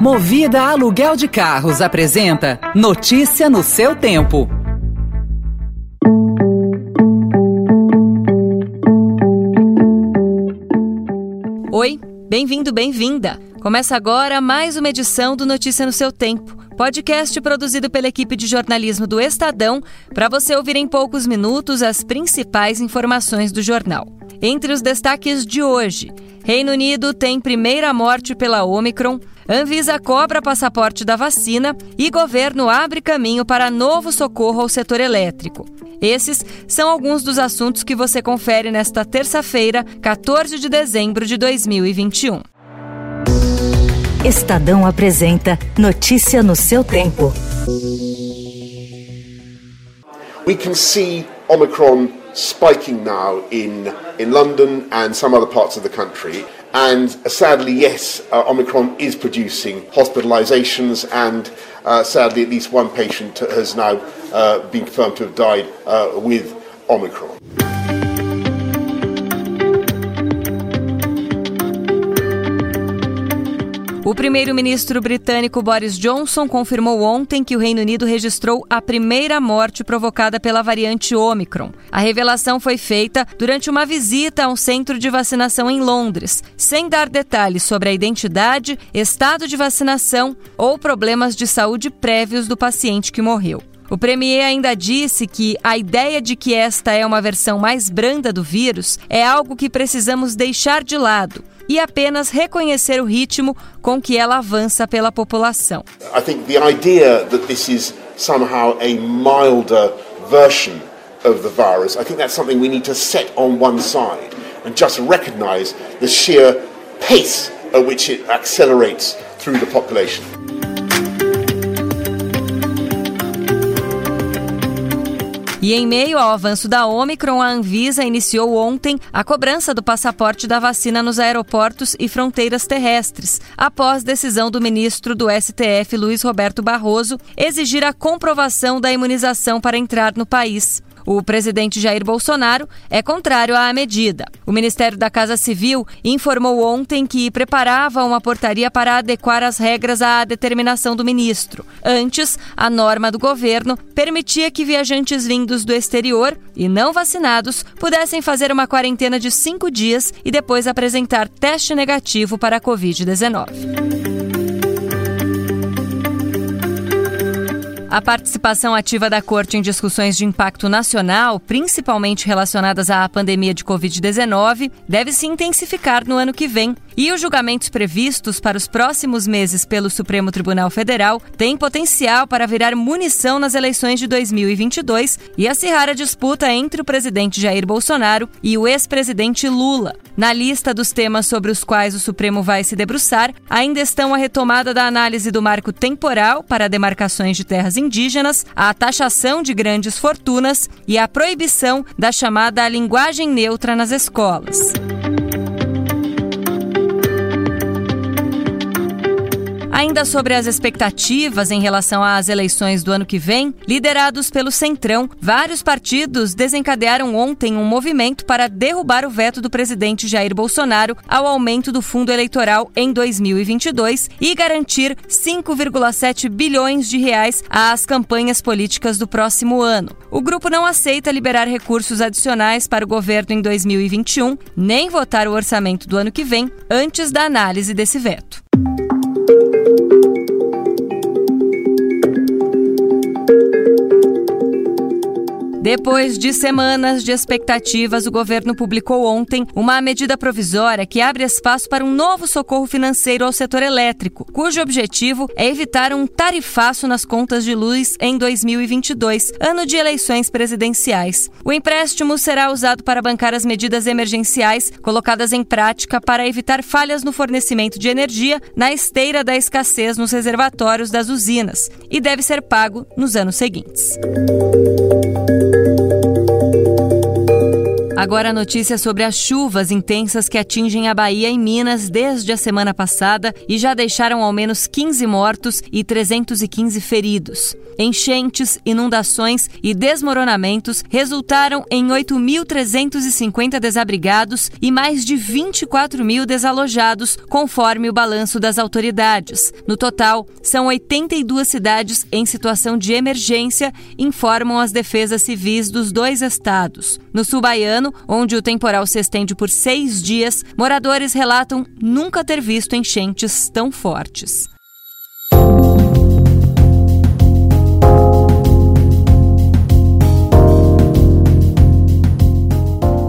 Movida Aluguel de Carros apresenta Notícia no seu tempo. Oi, bem-vindo, bem-vinda. Começa agora mais uma edição do Notícia no seu tempo, podcast produzido pela equipe de jornalismo do Estadão, para você ouvir em poucos minutos as principais informações do jornal. Entre os destaques de hoje, Reino Unido tem primeira morte pela Omicron, Anvisa cobra passaporte da vacina e governo abre caminho para novo socorro ao setor elétrico. Esses são alguns dos assuntos que você confere nesta terça-feira, 14 de dezembro de 2021. Estadão apresenta Notícia no seu tempo. We can see Omicron spiking now in in London and some other parts of the country. And uh, sadly, yes, uh, Omicron is producing hospitalizations, and uh, sadly, at least one patient has now uh, been confirmed to have died uh, with Omicron. O primeiro-ministro britânico Boris Johnson confirmou ontem que o Reino Unido registrou a primeira morte provocada pela variante Omicron. A revelação foi feita durante uma visita a um centro de vacinação em Londres, sem dar detalhes sobre a identidade, estado de vacinação ou problemas de saúde prévios do paciente que morreu. O premier ainda disse que a ideia de que esta é uma versão mais branda do vírus é algo que precisamos deixar de lado e apenas reconhecer o ritmo com que ela avança pela população. I think the idea that this is somehow a milder version of the virus, I think that's something we need to set on one side and just recognize the sheer pace at which it accelerates through the population. E em meio ao avanço da Omicron, a Anvisa iniciou ontem a cobrança do passaporte da vacina nos aeroportos e fronteiras terrestres, após decisão do ministro do STF, Luiz Roberto Barroso, exigir a comprovação da imunização para entrar no país. O presidente Jair Bolsonaro é contrário à medida. O Ministério da Casa Civil informou ontem que preparava uma portaria para adequar as regras à determinação do ministro. Antes, a norma do governo permitia que viajantes vindos do exterior e não vacinados pudessem fazer uma quarentena de cinco dias e depois apresentar teste negativo para a Covid-19. A participação ativa da Corte em discussões de impacto nacional, principalmente relacionadas à pandemia de Covid-19, deve se intensificar no ano que vem. E os julgamentos previstos para os próximos meses pelo Supremo Tribunal Federal têm potencial para virar munição nas eleições de 2022 e acirrar a disputa entre o presidente Jair Bolsonaro e o ex-presidente Lula. Na lista dos temas sobre os quais o Supremo vai se debruçar, ainda estão a retomada da análise do marco temporal para demarcações de terras indígenas, a taxação de grandes fortunas e a proibição da chamada linguagem neutra nas escolas. Ainda sobre as expectativas em relação às eleições do ano que vem, liderados pelo Centrão, vários partidos desencadearam ontem um movimento para derrubar o veto do presidente Jair Bolsonaro ao aumento do fundo eleitoral em 2022 e garantir 5,7 bilhões de reais às campanhas políticas do próximo ano. O grupo não aceita liberar recursos adicionais para o governo em 2021, nem votar o orçamento do ano que vem antes da análise desse veto. Depois de semanas de expectativas, o governo publicou ontem uma medida provisória que abre espaço para um novo socorro financeiro ao setor elétrico, cujo objetivo é evitar um tarifaço nas contas de luz em 2022, ano de eleições presidenciais. O empréstimo será usado para bancar as medidas emergenciais colocadas em prática para evitar falhas no fornecimento de energia na esteira da escassez nos reservatórios das usinas e deve ser pago nos anos seguintes. Agora a notícia sobre as chuvas intensas que atingem a Bahia e Minas desde a semana passada e já deixaram ao menos 15 mortos e 315 feridos. Enchentes, inundações e desmoronamentos resultaram em 8.350 desabrigados e mais de 24 mil desalojados, conforme o balanço das autoridades. No total, são 82 cidades em situação de emergência, informam as defesas civis dos dois estados. No sul baiano, onde o temporal se estende por seis dias, moradores relatam nunca ter visto enchentes tão fortes.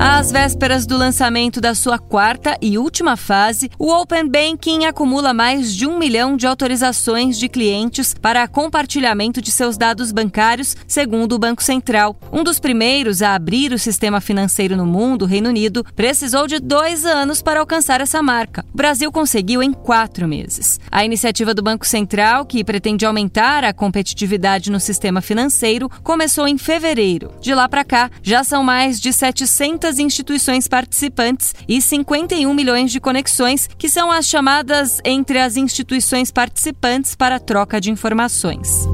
Às vésperas do lançamento da sua quarta e última fase, o Open Banking acumula mais de um milhão de autorizações de clientes para compartilhamento de seus dados bancários, segundo o Banco Central. Um dos primeiros a abrir o sistema financeiro no mundo, o Reino Unido, precisou de dois anos para alcançar essa marca. O Brasil conseguiu em quatro meses. A iniciativa do Banco Central, que pretende aumentar a competitividade no sistema financeiro, começou em fevereiro. De lá para cá, já são mais de 700 instituições participantes e 51 milhões de conexões, que são as chamadas entre as instituições participantes para troca de informações.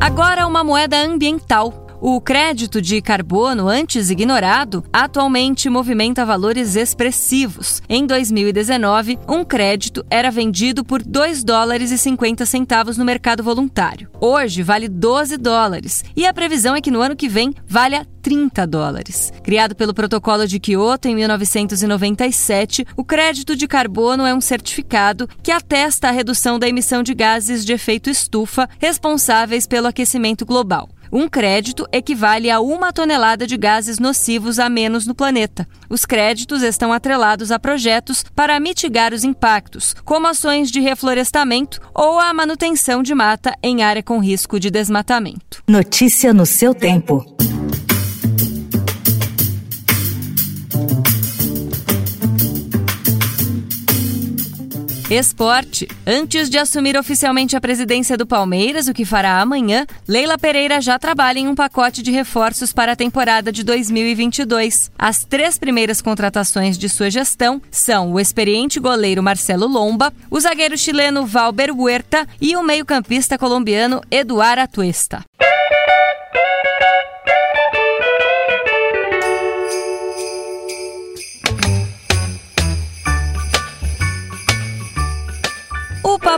Agora, uma moeda ambiental. O crédito de carbono, antes ignorado, atualmente movimenta valores expressivos. Em 2019, um crédito era vendido por 2 dólares e 50 centavos no mercado voluntário. Hoje vale 12 dólares e a previsão é que no ano que vem valha 30 dólares. Criado pelo Protocolo de Kyoto em 1997, o crédito de carbono é um certificado que atesta a redução da emissão de gases de efeito estufa responsáveis pelo aquecimento global. Um crédito equivale a uma tonelada de gases nocivos a menos no planeta. Os créditos estão atrelados a projetos para mitigar os impactos, como ações de reflorestamento ou a manutenção de mata em área com risco de desmatamento. Notícia no seu tempo. Esporte. Antes de assumir oficialmente a presidência do Palmeiras, o que fará amanhã, Leila Pereira já trabalha em um pacote de reforços para a temporada de 2022. As três primeiras contratações de sua gestão são o experiente goleiro Marcelo Lomba, o zagueiro chileno Valber Huerta e o meio-campista colombiano Eduardo Atuesta.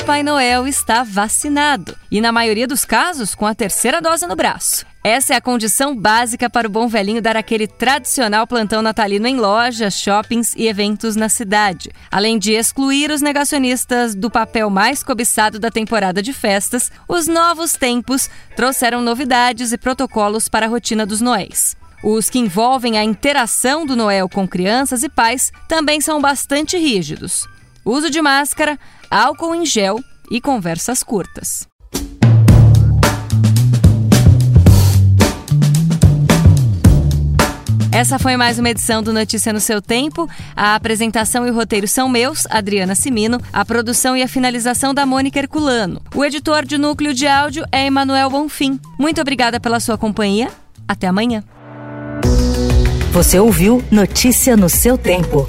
Papai Noel está vacinado e, na maioria dos casos, com a terceira dose no braço. Essa é a condição básica para o bom velhinho dar aquele tradicional plantão natalino em lojas, shoppings e eventos na cidade, além de excluir os negacionistas do papel mais cobiçado da temporada de festas. Os novos tempos trouxeram novidades e protocolos para a rotina dos Noéis. Os que envolvem a interação do Noel com crianças e pais também são bastante rígidos. Uso de máscara, álcool em gel e conversas curtas. Essa foi mais uma edição do Notícia no seu tempo. A apresentação e o roteiro são meus, Adriana Simino, a produção e a finalização da Mônica Herculano. O editor de núcleo de áudio é Emanuel Bonfim. Muito obrigada pela sua companhia. Até amanhã. Você ouviu Notícia no seu tempo.